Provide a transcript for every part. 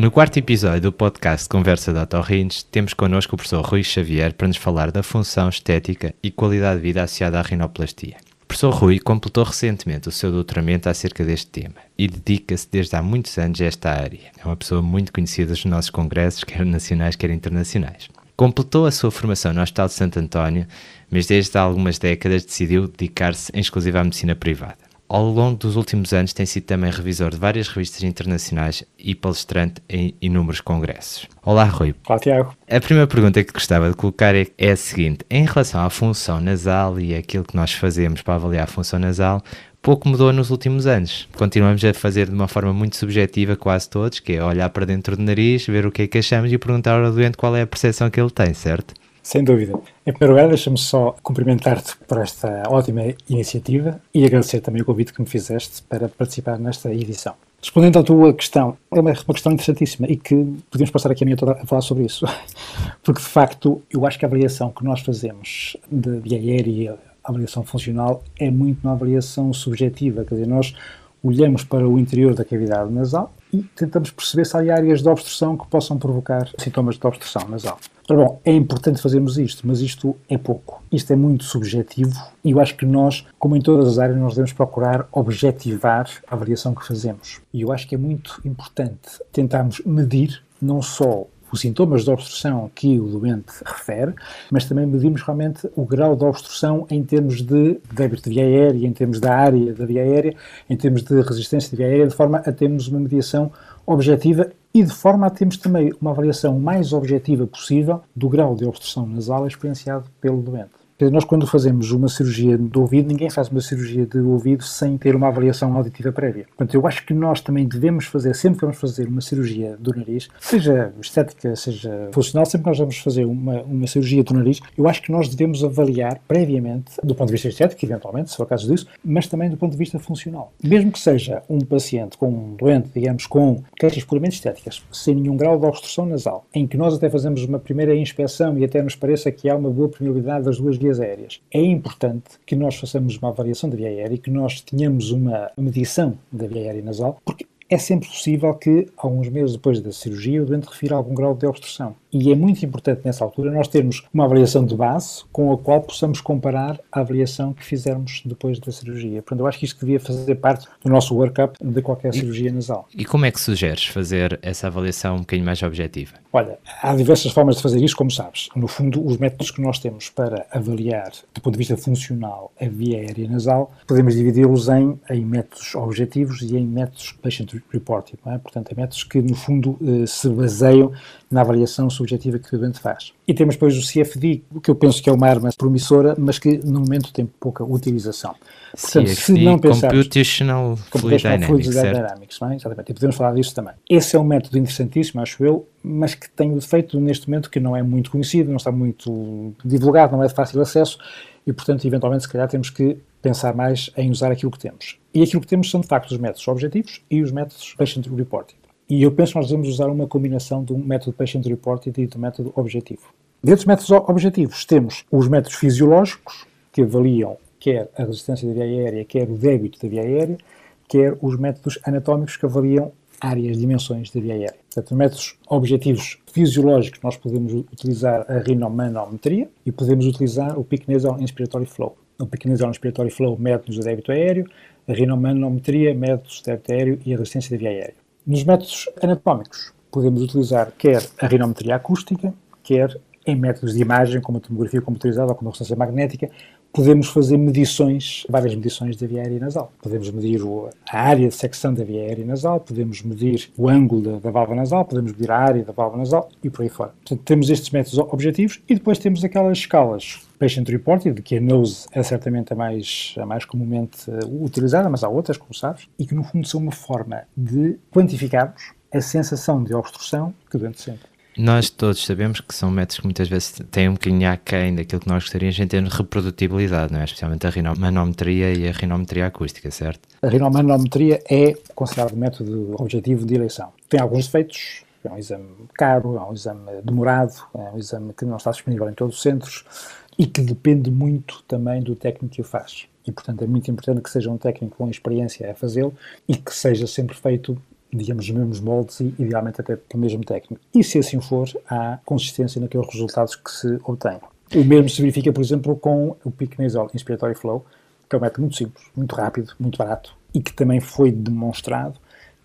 No quarto episódio do podcast Conversa da Otorrins, temos connosco o professor Rui Xavier para nos falar da função estética e qualidade de vida associada à rinoplastia. O professor Rui completou recentemente o seu doutoramento acerca deste tema e dedica-se desde há muitos anos a esta área. É uma pessoa muito conhecida nos nossos congressos, quer nacionais, quer internacionais. Completou a sua formação no Hospital de Santo António, mas desde há algumas décadas decidiu dedicar-se em exclusiva à medicina privada. Ao longo dos últimos anos tem sido também revisor de várias revistas internacionais e palestrante em inúmeros congressos. Olá, Rui. Olá, Tiago. A primeira pergunta que gostava de colocar é, é a seguinte: em relação à função nasal e aquilo que nós fazemos para avaliar a função nasal, pouco mudou nos últimos anos. Continuamos a fazer de uma forma muito subjetiva, quase todos, que é olhar para dentro do nariz, ver o que é que achamos e perguntar ao doente qual é a percepção que ele tem, certo? Sem dúvida. Em primeiro lugar, deixa-me só cumprimentar-te por esta ótima iniciativa e agradecer também o convite que me fizeste para participar nesta edição. Respondendo à tua questão, é uma, questão interessantíssima e que podemos passar aqui a minha toda a falar sobre isso. Porque, de facto, eu acho que a avaliação que nós fazemos de via aérea, a avaliação funcional, é muito uma avaliação subjetiva. Quer dizer, nós olhamos para o interior da cavidade nasal e tentamos perceber se há áreas de obstrução que possam provocar sintomas de obstrução nasal. Ora bom, é importante fazermos isto, mas isto é pouco. Isto é muito subjetivo e eu acho que nós, como em todas as áreas, nós devemos procurar objetivar a avaliação que fazemos. E eu acho que é muito importante tentarmos medir não só os sintomas de obstrução que o doente refere, mas também medimos realmente o grau de obstrução em termos de débito de via aérea, em termos da área da via aérea, em termos de resistência de via aérea, de forma a termos uma mediação objetiva e de forma a termos também uma avaliação mais objetiva possível do grau de obstrução nasal experienciado pelo doente. Nós, quando fazemos uma cirurgia do ouvido, ninguém faz uma cirurgia de ouvido sem ter uma avaliação auditiva prévia. Portanto, eu acho que nós também devemos fazer, sempre que vamos fazer uma cirurgia do nariz, seja estética, seja funcional, sempre que nós vamos fazer uma, uma cirurgia do nariz, eu acho que nós devemos avaliar previamente, do ponto de vista estético, eventualmente, se for caso disso, mas também do ponto de vista funcional. Mesmo que seja um paciente com um doente, digamos, com queixas puramente estéticas, sem nenhum grau de obstrução nasal, em que nós até fazemos uma primeira inspeção e até nos pareça que há uma boa permeabilidade das duas vias vias aéreas. É importante que nós façamos uma avaliação da via aérea e que nós tenhamos uma medição da via aérea nasal, porque é sempre possível que, alguns meses depois da cirurgia, o doente refira algum grau de obstrução. E é muito importante nessa altura nós termos uma avaliação de base com a qual possamos comparar a avaliação que fizermos depois da cirurgia. Portanto, eu acho que isto devia fazer parte do nosso workup de qualquer cirurgia nasal. E como é que sugeres fazer essa avaliação um bocadinho mais objetiva? Olha, há diversas formas de fazer isto, como sabes. No fundo, os métodos que nós temos para avaliar, do ponto de vista funcional, a via aérea nasal, podemos dividi-los em, em métodos objetivos e em métodos patient reported. É? Portanto, em métodos que, no fundo, eh, se baseiam na avaliação subjetiva que o doente faz. E temos depois o CFD, que eu penso que é uma arma promissora, mas que no momento tem pouca utilização. Portanto, CFD, se não pensarmos, Computational Fluid Dynamics, Dynamics é? Exatamente, e podemos falar disso também. Esse é um método interessantíssimo, acho eu, mas que tem o defeito neste momento que não é muito conhecido, não está muito divulgado, não é de fácil acesso, e portanto, eventualmente, se calhar temos que pensar mais em usar aquilo que temos. E aquilo que temos são, de facto, os métodos objetivos e os métodos patient reported. E eu penso que nós devemos usar uma combinação do método patient reported e do método objetivo. Dentro dos métodos objetivos temos os métodos fisiológicos, que avaliam quer a resistência da via aérea, quer o débito da via aérea, quer os métodos anatómicos que avaliam áreas, dimensões da via aérea. Portanto, métodos objetivos fisiológicos, nós podemos utilizar a rinomanometria e podemos utilizar o Peak Nasal Inspiratory Flow. O Nasal Inspiratory Flow mede-nos o débito aéreo, a rinomanometria mede-nos o débito aéreo e a resistência da via aérea. Nos métodos anatómicos, podemos utilizar quer a rinometria acústica, quer em métodos de imagem, como a tomografia computadorizada ou como a ressonância magnética, podemos fazer medições, várias medições da via aérea nasal. Podemos medir a área de secção da via aérea nasal, podemos medir o ângulo da, da válvula nasal, podemos medir a área da válvula nasal e por aí fora. Portanto, temos estes métodos objetivos e depois temos aquelas escalas patient reported, que a NOSE é certamente a mais, a mais comumente utilizada, mas há outras, como sabes, e que no fundo são uma forma de quantificarmos a sensação de obstrução que o doente sente. Nós todos sabemos que são métodos que muitas vezes têm um bocadinho aquém daquilo que nós gostaríamos em termos de reprodutibilidade, não é? Especialmente a rinomanometria e a rinometria acústica, certo? A rinomanometria é considerado método objetivo de eleição. Tem alguns defeitos, é um exame caro, é um exame demorado, é um exame que não está disponível em todos os centros e que depende muito também do técnico que o faz. E, portanto, é muito importante que seja um técnico com experiência a fazê-lo e que seja sempre feito digamos, os mesmos moldes e, idealmente, até pelo mesmo técnico. E, se assim for, há consistência naqueles resultados que se obtêm. O mesmo se verifica, por exemplo, com o Nasal Inspiratory Flow, que é um método muito simples, muito rápido, muito barato e que também foi demonstrado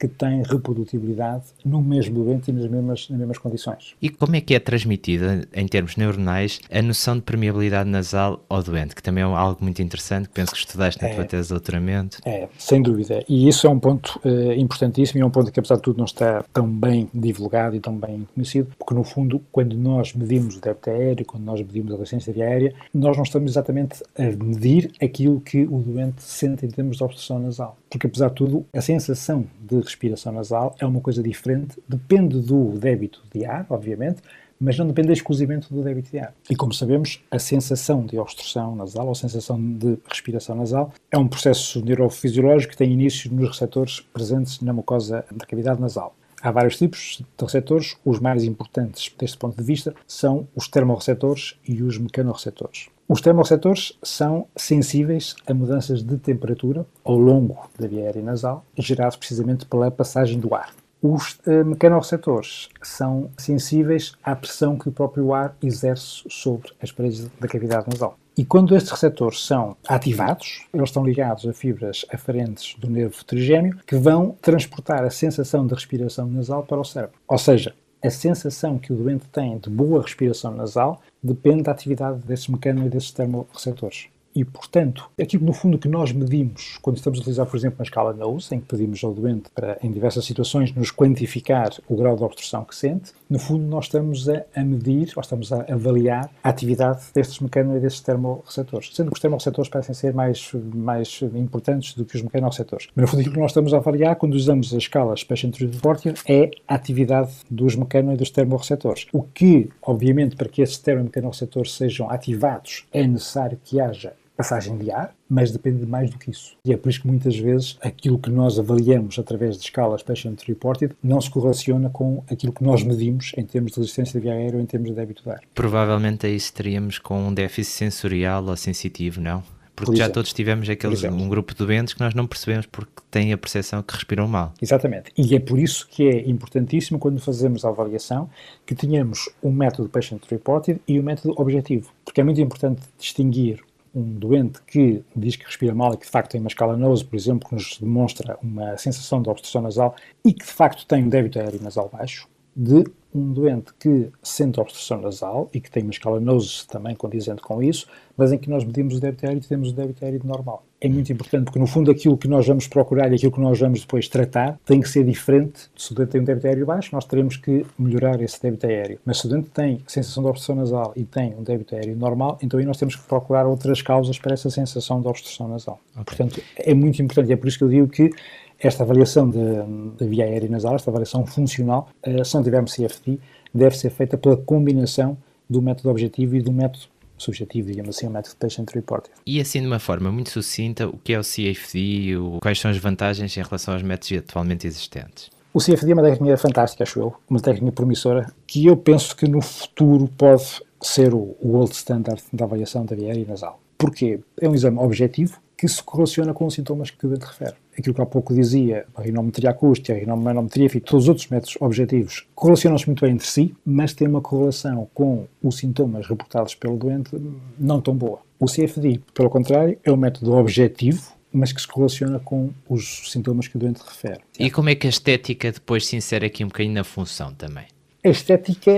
que tem reprodutibilidade no mesmo doente e nas mesmas, nas mesmas condições. E como é que é transmitida, em termos neuronais, a noção de permeabilidade nasal ao doente, que também é algo muito interessante, que penso que estudaste na é, tua tese de doutoramento. É, sem dúvida. E isso é um ponto uh, importantíssimo e é um ponto que, apesar de tudo, não está tão bem divulgado e tão bem conhecido, porque, no fundo, quando nós medimos o débito aéreo, quando nós medimos a resistência aérea, nós não estamos exatamente a medir aquilo que o doente sente em termos de obstrução nasal. Porque, apesar de tudo, a sensação de respiração nasal é uma coisa diferente, depende do débito de ar, obviamente, mas não depende exclusivamente do débito de ar. E como sabemos, a sensação de obstrução nasal, ou a sensação de respiração nasal, é um processo neurofisiológico que tem início nos receptores presentes na mucosa da cavidade nasal. Há vários tipos de receptores, os mais importantes deste ponto de vista são os termorreceptores e os mecanorreceptores. Os termorreceptores são sensíveis a mudanças de temperatura ao longo da via aérea nasal, geradas precisamente pela passagem do ar. Os uh, mecanorreceptores são sensíveis à pressão que o próprio ar exerce sobre as paredes da cavidade nasal. E quando estes receptores são ativados, eles estão ligados a fibras aferentes do nervo trigêmeo que vão transportar a sensação de respiração nasal para o cérebro. Ou seja, a sensação que o doente tem de boa respiração nasal depende da atividade desses mecanos e desses termorreceptores. E, portanto, aquilo no fundo que nós medimos quando estamos a utilizar, por exemplo, uma escala NOSE, em que pedimos ao doente para, em diversas situações, nos quantificar o grau de obstrução que sente, no fundo nós estamos a, a medir, ou estamos a avaliar a atividade destes mecanos e destes termorreceptores. Sendo que os termorreceptores parecem ser mais, mais importantes do que os mecanorreceptores. Mas, no fundo, aquilo que nós estamos a avaliar quando usamos a escala Special Portier é a atividade dos mecanos e dos termorreceptores. O que, obviamente, para que esses termo e mecanorreceptores sejam ativados, é necessário que haja passagem de ar, mas depende mais do que isso. E é por isso que muitas vezes aquilo que nós avaliamos através de escalas patient reported não se correlaciona com aquilo que nós medimos em termos de resistência de via aérea ou em termos de débito de ar. Provavelmente aí estaríamos com um déficit sensorial ou sensitivo, não? Porque já todos tivemos aqueles, um grupo de doentes que nós não percebemos porque têm a percepção que respiram mal. Exatamente. E é por isso que é importantíssimo quando fazemos a avaliação que tenhamos um método patient reported e um método objetivo. Porque é muito importante distinguir um doente que diz que respira mal e que de facto tem uma escala nose, por exemplo, que nos demonstra uma sensação de obstrução nasal e que de facto tem um débito aéreo nasal baixo, de um doente que sente obstrução nasal e que tem uma escala nose também condizente com isso, mas em que nós medimos o débito aéreo e temos o débito aéreo normal. É muito importante porque, no fundo, aquilo que nós vamos procurar e aquilo que nós vamos depois tratar tem que ser diferente. Se o doente tem um débito aéreo baixo, nós teremos que melhorar esse débito aéreo. Mas se o doente tem sensação de obstrução nasal e tem um débito aéreo normal, então aí nós temos que procurar outras causas para essa sensação de obstrução nasal. Okay. Portanto, é muito importante e é por isso que eu digo que esta avaliação da via aérea nasal, esta avaliação funcional, se não tivermos CFD, deve ser feita pela combinação do método objetivo e do método subjetivo, digamos assim, o método Patient Reported. E assim, de uma forma muito sucinta, o que é o CFD, o, quais são as vantagens em relação aos métodos atualmente existentes? O CFD é uma técnica fantástica, acho eu, uma técnica promissora, que eu penso que no futuro pode ser o, o gold standard da avaliação da via aérea nasal. Porquê? É um exame objetivo que se correlaciona com os sintomas que doente refere aquilo que há pouco dizia, a rinometria acústica, a rinomanometria, enfim, todos os outros métodos objetivos correlacionam-se muito bem entre si, mas têm uma correlação com os sintomas reportados pelo doente não tão boa. O CFD, pelo contrário, é um método objetivo, mas que se correlaciona com os sintomas que o doente refere. E como é que a estética depois se insere aqui um bocadinho na função também? A estética,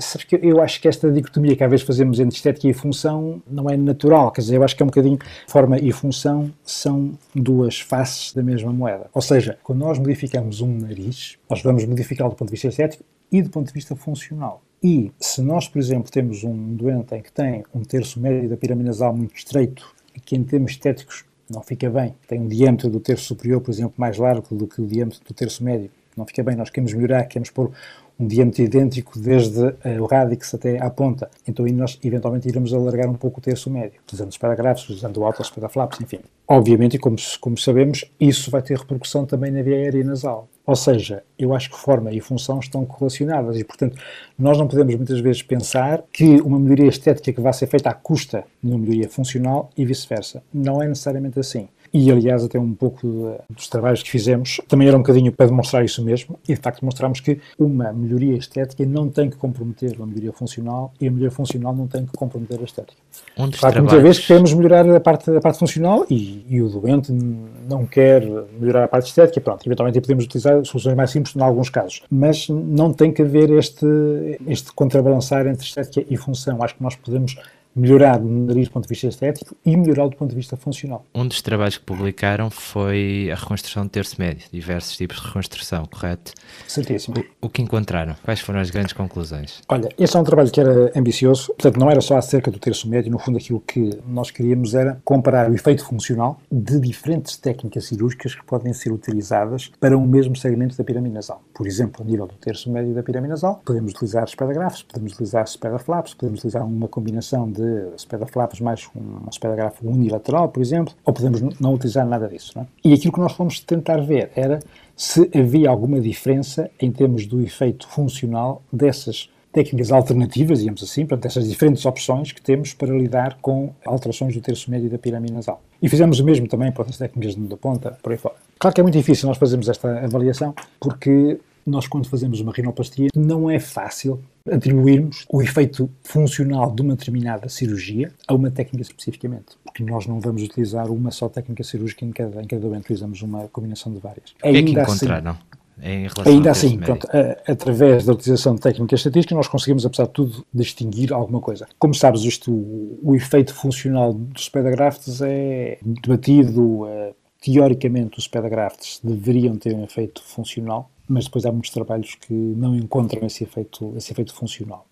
sabes que eu acho que esta dicotomia que às vezes fazemos entre estética e função não é natural, quer dizer, eu acho que é um bocadinho forma e função são duas faces da mesma moeda. Ou seja, quando nós modificamos um nariz, nós vamos modificá-lo do ponto de vista estético e do ponto de vista funcional. E se nós, por exemplo, temos um doente em que tem um terço médio da pirâmide nasal muito estreito e que em termos estéticos não fica bem, tem um diâmetro do terço superior, por exemplo, mais largo do que o diâmetro do terço médio, não fica bem, nós queremos melhorar, queremos pôr um diâmetro idêntico desde uh, o rádix até à ponta. Então aí nós eventualmente iremos alargar um pouco o terço médio, usando os paragrafos, usando o alto, os enfim. Obviamente, como, como sabemos, isso vai ter repercussão também na via aérea nasal. Ou seja, eu acho que forma e função estão correlacionadas e, portanto, nós não podemos muitas vezes pensar que uma melhoria estética que vai ser feita à custa de uma melhoria funcional e vice-versa. Não é necessariamente assim. E aliás até um pouco dos trabalhos que fizemos também era um bocadinho para demonstrar isso mesmo e de facto mostramos que uma melhoria estética não tem que comprometer a melhoria funcional e a melhoria funcional não tem que comprometer a estética. Um dos claro, trabalhos... Muitas vezes queremos melhorar a parte, a parte funcional e, e, o doente não quer melhorar a parte estética, pronto, eventualmente podemos utilizar soluções mais simples em alguns casos, mas não tem que haver este, este contrabalançar entre estética e função. Acho que nós podemos melhorar o nariz do ponto de vista estético e melhorar do ponto de vista funcional. Um dos trabalhos que publicaram foi a reconstrução do terço médio, diversos tipos de reconstrução, correto? Certíssimo. O, o, que encontraram? Quais foram as grandes conclusões? Olha, este é um trabalho que era ambicioso, portanto não era só acerca do terço médio, no fundo aquilo que nós queríamos era comparar o efeito funcional de diferentes técnicas cirúrgicas que podem ser utilizadas para um mesmo segmento da pirâmide nasal. Por exemplo, a nível do terço médio da pirâmide nasal, podemos utilizar espadagrafos, podemos utilizar spedaflaps, podemos utilizar uma combinação de de spedaflaps mais um spedagrafo unilateral, por exemplo, ou podemos não utilizar nada disso. É? E aquilo que nós fomos tentar ver era se havia alguma diferença em termos do efeito funcional dessas técnicas alternativas, digamos assim, portanto, essas diferentes opções que temos para lidar com alterações do terço médio da pirâmide nasal. E fizemos o mesmo também para outras técnicas de ponta, por aí fora. Claro que é muito difícil nós fazermos esta avaliação, porque nós, quando fazemos uma rinoplastia, não é fácil atribuirmos o efeito funcional de uma determinada cirurgia a uma técnica especificamente, porque nós não vamos utilizar uma só técnica cirúrgica em cada, em cada doente, utilizamos uma combinação de várias. O que é que encontraram? Assim, Ainda assim, pronto, a, através da utilização de técnicas estatísticas, nós conseguimos, apesar de tudo, distinguir alguma coisa. Como sabes, isto, o, o efeito funcional dos pedagraftes é debatido. É, teoricamente, os pedagraftes deveriam ter um efeito funcional, mas depois há muitos trabalhos que não encontram esse efeito, esse efeito funcional.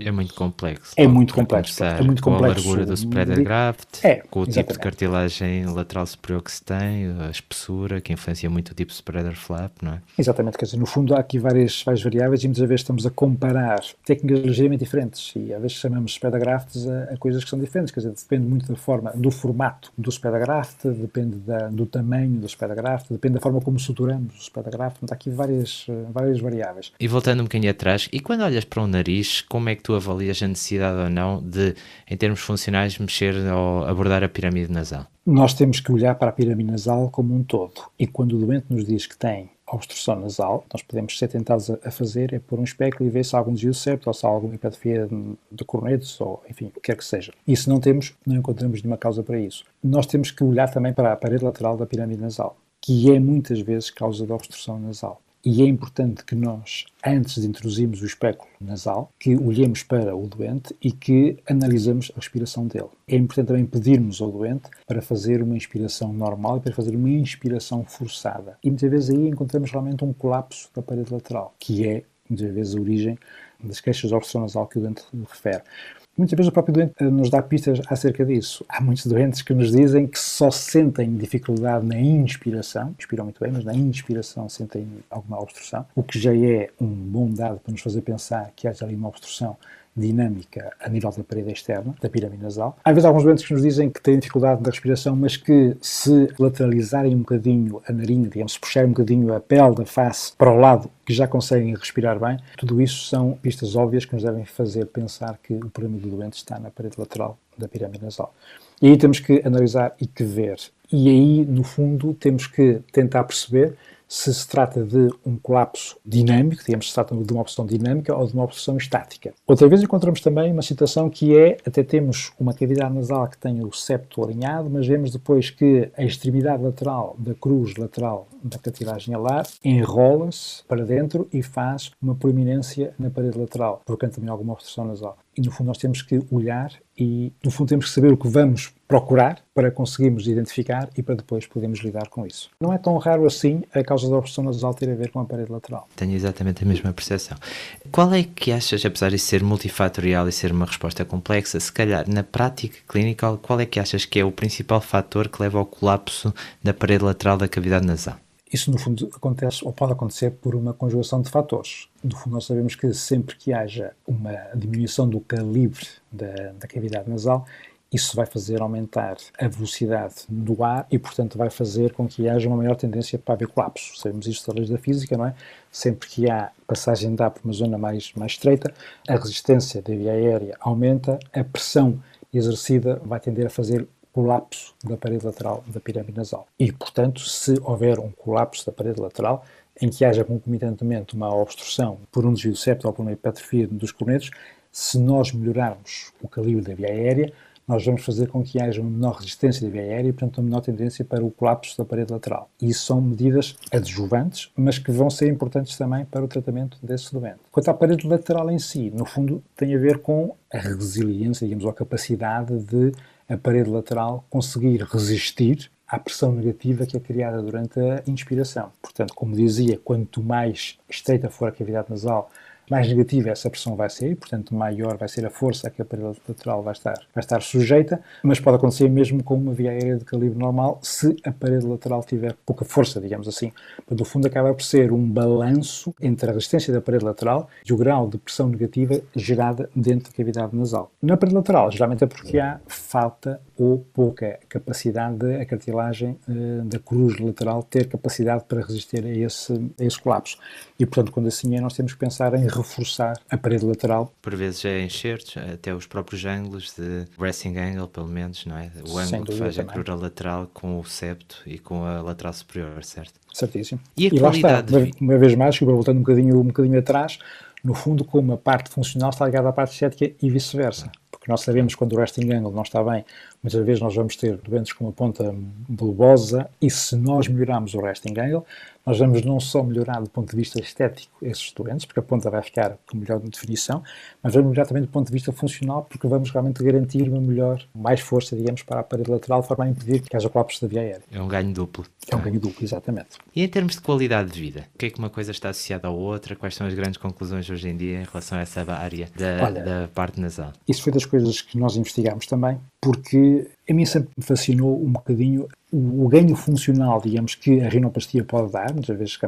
É muito complexo. É muito complexo. É muito com complexo. a largura do spreader graft, é, com o exatamente. tipo de cartilagem lateral superior que se tem, a espessura, que influencia muito o tipo de spreader flap, não é? Exatamente, quer dizer, no fundo há aqui várias, várias variáveis e muitas vezes estamos a comparar técnicas ligeiramente diferentes e às vezes chamamos spreader grafts a, a, coisas que são diferentes, quer dizer, depende muito da forma, do formato do spreader graft, depende da, do tamanho do spreader graft, depende da forma como suturamos o spreader graft, portanto há aqui várias, várias variáveis. E voltando um bocadinho atrás, e quando olhas para um nariz, como é que tu avalias a necessidade ou não de, em termos funcionais, mexer ou abordar a pirâmide nasal? Nós temos que olhar para a pirâmide nasal como um todo. E quando o doente nos diz que tem obstrução nasal, nós podemos ser tentados a fazer é pôr um espéculo e ver se há algum desvio septo ou se há alguma hipertrofia de cornetos ou, enfim, o que quer que seja. E se não temos, não encontramos nenhuma causa para isso. Nós temos que olhar também para a parede lateral da pirâmide nasal, que é muitas vezes causa de obstrução nasal. E é importante que nós, antes de introduzirmos o espéculo nasal, que olhemos para o doente e que analisemos a respiração dele. É importante também pedirmos ao doente para fazer uma inspiração normal e para fazer uma inspiração forçada. E muitas vezes aí encontramos realmente um colapso da parede lateral, que é muitas vezes a origem das queixas de obstrução nasal que o doente refere. Muitas vezes o próprio doente eh, nos dá pistas acerca disso. Há muitos doentes que nos dizem que só sentem dificuldade na inspiração, inspiram muito bem, mas na inspiração sentem alguma obstrução, o que já é um bom dado para nos fazer pensar que haja ali uma obstrução dinâmica a nível da parede externa, da pirâmide nasal. Há vezes alguns doentes que nos dizem que têm dificuldade na respiração, mas que se lateralizarem um bocadinho a narina, digamos, se puxarem um bocadinho a pele da face para o lado, que já conseguem respirar bem, tudo isso são pistas óbvias que nos devem fazer pensar que o problema do doente está na parede lateral da pirâmide nasal. E aí temos que analisar e que ver. E aí, no fundo, temos que tentar perceber se se trata de um colapso dinâmico, digamos, se trata de uma obstrução dinâmica ou de uma obstrução estática. Outra vez encontramos também uma situação que é, até temos uma cavidade nasal que tem o septo alinhado, mas vemos depois que a extremidade lateral da cruz lateral da cartilagem alar enrola-se para dentro e faz uma proeminência na parede lateral, provocando também alguma obstrução nasal e no fundo nós temos que olhar e no fundo temos que saber o que vamos procurar para conseguirmos identificar e para depois podermos lidar com isso. Não é tão raro assim a causa da obstrução nasal ter a ver com a parede lateral. Tenho exatamente a mesma percepção. Qual é que achas, apesar de ser multifatorial e ser uma resposta complexa, se calhar na prática clínica, qual é que achas que é o principal fator que leva ao colapso da parede lateral da cavidade nasal? Isso, no fundo, acontece ou pode acontecer por uma conjugação de fatores. No fundo, nós sabemos que sempre que haja uma diminuição do calibre da, da cavidade nasal, isso vai fazer aumentar a velocidade do ar e, portanto, vai fazer com que haja uma maior tendência para haver colapso. Sabemos isto leis da física, não é? Sempre que há passagem de ar por uma zona mais, mais estreita, a resistência da via aérea aumenta, a pressão exercida vai tender a fazer colapso da parede lateral da pirâmide nasal. E, portanto, se houver um colapso da parede lateral, em que haja concomitantemente uma obstrução por um desvio septo ou por uma hipertrofia dos cornetos, se nós melhorarmos o calibre da via aérea, nós vamos fazer com que haja uma menor resistência da via aérea e, portanto, uma menor tendência para o colapso da parede lateral. E isso são medidas adjuvantes, mas que vão ser importantes também para o tratamento desse doente. Quanto à parede lateral em si, no fundo, tem a ver com a resiliência, digamos, ou a capacidade de a parede lateral conseguir resistir à pressão negativa que é criada durante a inspiração. Portanto, como dizia, quanto mais estreita for a cavidade nasal, mais negativa essa pressão vai ser, portanto maior vai ser a força a que a parede lateral vai estar, vai estar sujeita, mas pode acontecer mesmo com uma via aérea de calibre normal se a parede lateral tiver pouca força, digamos assim. No fundo acaba por ser um balanço entre a resistência da parede lateral e o grau de pressão negativa gerada dentro da cavidade nasal. Na parede lateral, geralmente é porque há falta ou pouca capacidade da cartilagem uh, da cruz lateral ter capacidade para resistir a esse, a esse colapso. E, portanto, quando assim é, nós temos que pensar em reforçar a parede lateral. Por vezes é enxertos, até os próprios ângulos de resting angle, pelo menos, não é? O ângulo que faz a crura lateral com o septo e com a lateral superior, certo? Certíssimo. E a e qualidade lá está, uma vez mais, voltando um bocadinho, um bocadinho atrás, no fundo, como a parte funcional está ligada à parte estética e vice-versa. Porque nós sabemos quando o resting angle não está bem, muitas vezes nós vamos ter doentes com uma ponta bulbosa e se nós melhorarmos o resting angle, nós vamos não só melhorar do ponto de vista estético esses doentes, porque a ponta vai ficar com melhor definição, mas vamos melhorar também do ponto de vista funcional, porque vamos realmente garantir uma melhor, mais força, digamos, para a parede lateral, de forma a impedir que haja colapso da via aérea. É um ganho duplo. É um ganho duplo, exatamente. E em termos de qualidade de vida, o que é que uma coisa está associada à outra? Quais são as grandes conclusões hoje em dia em relação a essa área da, Olha, da parte nasal? Isso foi das coisas que nós investigámos também, porque a mim sempre me fascinou um bocadinho o, o, ganho funcional, digamos, que a rinoplastia pode dar, muitas vezes,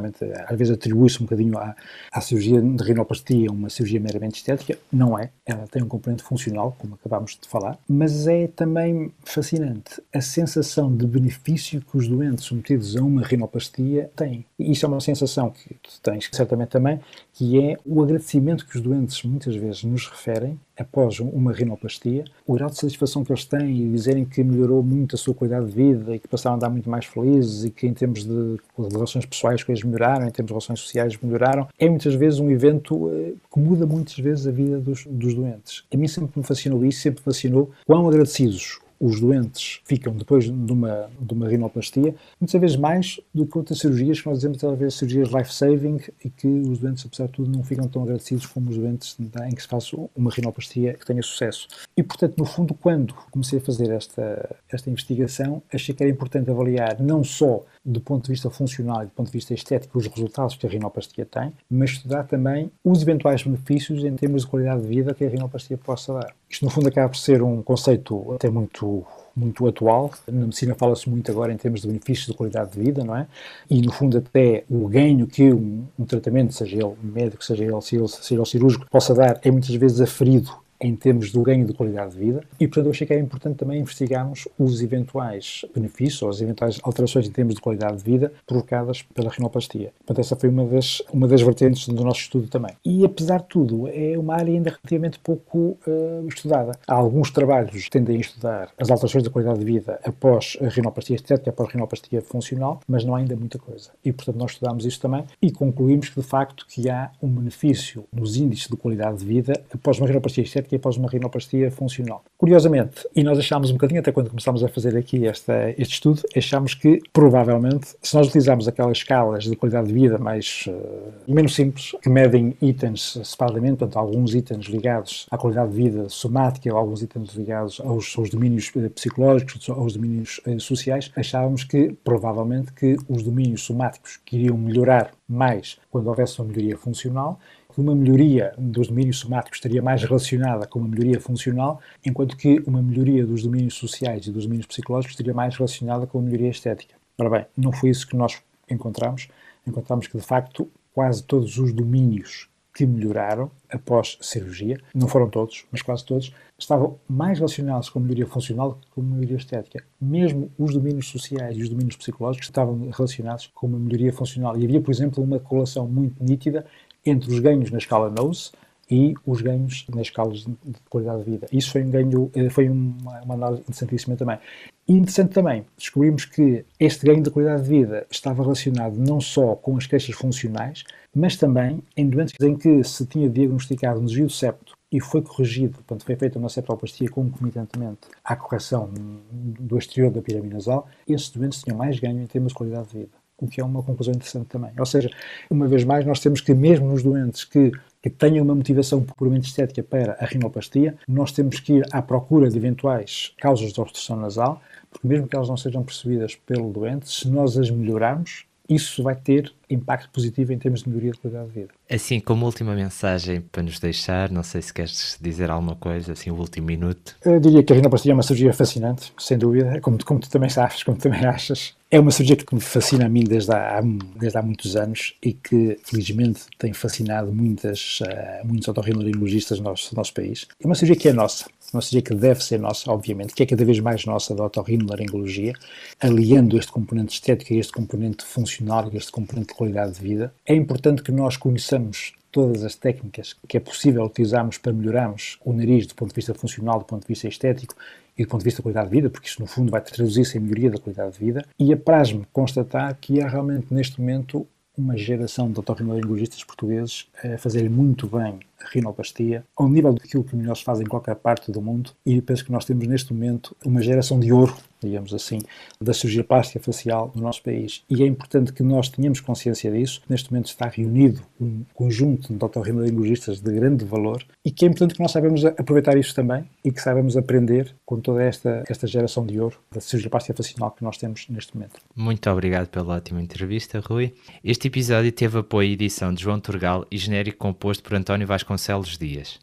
às vezes atribui-se um bocadinho à, à cirurgia de rinoplastia uma cirurgia meramente estética, não é, ela tem um componente funcional, como acabámos de falar, mas é também fascinante a sensação de benefício que os doentes submetidos a uma rinoplastia têm. E isso é uma sensação que tu tens certamente também, que é o agradecimento que os doentes muitas vezes nos referem após uma rinoplastia, o grau de satisfação que eles têm e dizerem que melhorou muito a sua qualidade de vida e que passaram a andar muito mais felizes e que em termos de relações pessoais coisas melhoraram, em termos de relações sociais melhoraram, é muitas vezes um evento eh, que muda muitas vezes a vida dos, dos doentes. A mim sempre me fascinou isso, sempre me fascinou quão agradecidos os doentes ficam depois de uma, de uma rinoplastia, muitas vezes mais do que outras cirurgias que nós dizemos talvez cirurgias life-saving e que os doentes, apesar de tudo, não ficam tão agradecidos como os doentes em que se faz uma rinoplastia que tenha sucesso. E, portanto, no fundo, quando comecei a fazer esta, esta investigação, achei que era importante avaliar não só do ponto de vista funcional e do ponto de vista estético os resultados que a rinoplastia tem, mas estudar também os eventuais benefícios em termos de qualidade de vida que a rinoplastia possa dar. Isto, no fundo, acaba por ser um conceito até muito muito atual. Na medicina fala-se muito agora em termos de benefícios de qualidade de vida, não é? E, no fundo, até o ganho que um, um tratamento, seja ele médico, seja ele, seja ele cirúrgico, possa dar, é muitas vezes aferido em termos do ganho de qualidade de vida e, portanto, eu achei que era importante também investigarmos os eventuais benefícios ou as eventuais alterações em termos de qualidade de vida provocadas pela rinoplastia. Portanto, essa foi uma das, uma das vertentes do nosso estudo também. E, apesar de tudo, é uma área ainda relativamente pouco uh, estudada. Há alguns trabalhos que tendem a estudar as alterações da qualidade de vida após a rinoplastia estética, após a rinoplastia funcional, mas não há ainda muita coisa. E, portanto, nós estudámos isso também e concluímos que, de facto, que há um benefício nos índices de qualidade de vida após uma rinoplastia estética estética e após uma rinoplastia funcional. Curiosamente, e nós achámos um bocadinho, até quando começámos a fazer aqui esta, este estudo, achámos que, provavelmente, se nós utilizarmos aquelas escalas de qualidade de vida mais uh, menos simples, que medem itens separadamente, portanto, alguns itens ligados à qualidade de vida somática, alguns itens ligados aos, aos domínios eh, psicológicos, aos domínios uh, sociais, achávamos que, provavelmente, que os domínios somáticos que iriam melhorar mais quando houvesse uma melhoria funcional que uma melhoria dos domínios somáticos estaria mais relacionada com uma melhoria funcional, enquanto que uma melhoria dos domínios sociais e dos domínios psicológicos estaria mais relacionada com uma melhoria estética. Ora bem, não foi isso que nós encontramos. Encontramos que, de facto, quase todos os domínios que melhoraram após cirurgia, não foram todos, mas quase todos, estavam mais relacionados com a melhoria funcional que com a melhoria estética. Mesmo os domínios sociais e os domínios psicológicos estavam relacionados com uma melhoria funcional. E havia, por exemplo, uma correlação muito nítida entre os ganhos na escala NOSE, e os ganhos nas escalas de qualidade de vida. Isso foi um ganho, eh, foi uma, uma análise interessantíssima também. E interessante também, descobrimos que este ganho de qualidade de vida estava relacionado não só com as queixas funcionais, mas também em doenças em que se tinha diagnosticado um desvio do septo e foi corrigido, portanto foi feita uma septoplastia concomitantemente à correção do exterior da pirâmide nasal, esses doentes tinham mais ganho em termos de qualidade de vida o que é uma conclusão interessante também. Ou seja, uma vez mais, nós temos que, mesmo nos doentes que, que tenham uma motivação puramente estética para a rinoplastia, nós temos que ir à procura de eventuais causas de obstrução nasal, porque mesmo que elas não sejam percebidas pelo doente, se nós as melhorarmos, isso vai ter impacto positivo em termos de melhoria de qualidade de vida. Assim, como última mensagem para nos deixar, não sei se queres dizer alguma coisa, assim, o último minuto. Eu diria que a rinoplastia é uma cirurgia fascinante, sem dúvida, como, como tu também sabes, como tu também achas. É uma cirurgia que me fascina a mim desde há, desde há muitos anos e que, felizmente, tem fascinado muitas, uh, muitos otorrinolaringologistas no nosso, no nosso país. É uma cirurgia que é nossa, uma cirurgia que deve ser nossa, obviamente, que é cada vez mais nossa da otorrinolaringologia, aliando este componente estético a este componente funcional e este componente qualidade de vida. É importante que nós conheçamos todas as técnicas que é possível utilizarmos para melhorarmos o nariz do ponto de vista funcional, do ponto de vista estético e do ponto de vista da qualidade de vida, porque isso no fundo vai traduzir-se em melhoria da qualidade de vida. E apraz-me constatar que há realmente neste momento uma geração de otorrinolaringologistas portugueses a fazer muito bem a rinoplastia, ao nível daquilo que melhores fazem em qualquer parte do mundo, e penso que nós temos neste momento uma geração de ouro, digamos assim, da cirurgia plástica facial no nosso país. E é importante que nós tenhamos consciência disso. Neste momento está reunido um conjunto de otorrinolaringologistas de grande valor e que é importante que nós saibamos aproveitar isso também e que saibamos aprender com toda esta, esta geração de ouro da cirurgia plástica facial que nós temos neste momento. Muito obrigado pela ótima entrevista, Rui. Este episódio teve apoio e edição de João Turgal e genérico composto por António Vasconcelos Dias.